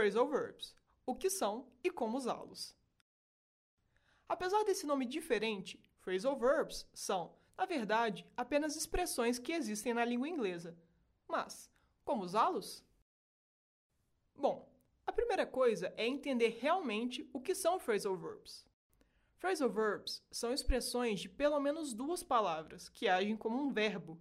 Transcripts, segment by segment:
phrasal verbs, o que são e como usá-los. Apesar desse nome diferente, phrasal verbs são, na verdade, apenas expressões que existem na língua inglesa. Mas, como usá-los? Bom, a primeira coisa é entender realmente o que são phrasal verbs. Phrasal verbs são expressões de pelo menos duas palavras que agem como um verbo.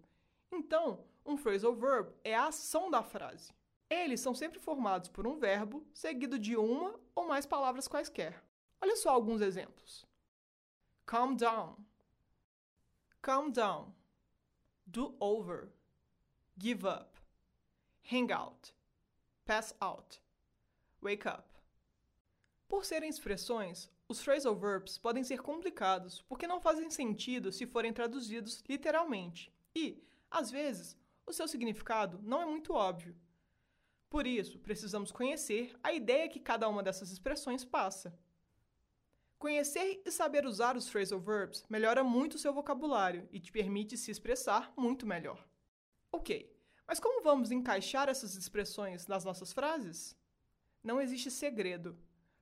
Então, um phrasal verb é a ação da frase. Eles são sempre formados por um verbo seguido de uma ou mais palavras quaisquer. Olha só alguns exemplos. Calm down. Calm down. Do over. Give up. Hang out. Pass out. Wake up. Por serem expressões, os phrasal verbs podem ser complicados porque não fazem sentido se forem traduzidos literalmente e, às vezes, o seu significado não é muito óbvio. Por isso, precisamos conhecer a ideia que cada uma dessas expressões passa. Conhecer e saber usar os phrasal verbs melhora muito o seu vocabulário e te permite se expressar muito melhor. Ok, mas como vamos encaixar essas expressões nas nossas frases? Não existe segredo.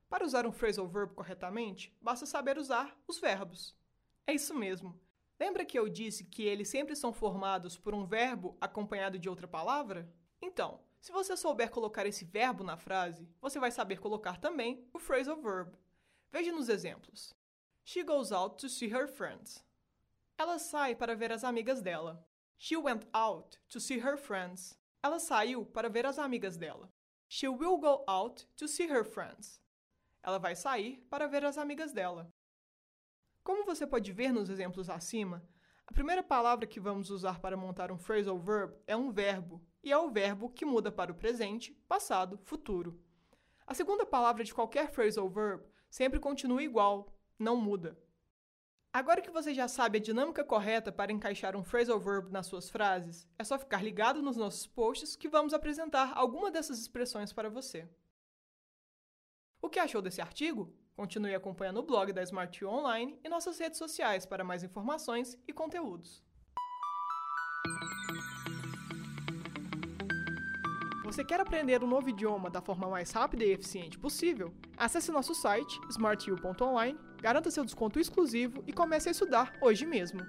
Para usar um phrasal verb corretamente, basta saber usar os verbos. É isso mesmo. Lembra que eu disse que eles sempre são formados por um verbo acompanhado de outra palavra? Então, se você souber colocar esse verbo na frase, você vai saber colocar também o phrasal verb. Veja nos exemplos. She goes out to see her friends. Ela sai para ver as amigas dela. She went out to see her friends. Ela saiu para ver as amigas dela. She will go out to see her friends. Ela vai sair para ver as amigas dela. Como você pode ver nos exemplos acima, a primeira palavra que vamos usar para montar um phrasal verb é um verbo, e é o verbo que muda para o presente, passado, futuro. A segunda palavra de qualquer phrasal verb sempre continua igual, não muda. Agora que você já sabe a dinâmica correta para encaixar um phrasal verb nas suas frases, é só ficar ligado nos nossos posts que vamos apresentar alguma dessas expressões para você. O que achou desse artigo? Continue acompanhando o blog da Smart Online e nossas redes sociais para mais informações e conteúdos. Você quer aprender um novo idioma da forma mais rápida e eficiente possível? Acesse nosso site smartu.online, garanta seu desconto exclusivo e comece a estudar hoje mesmo.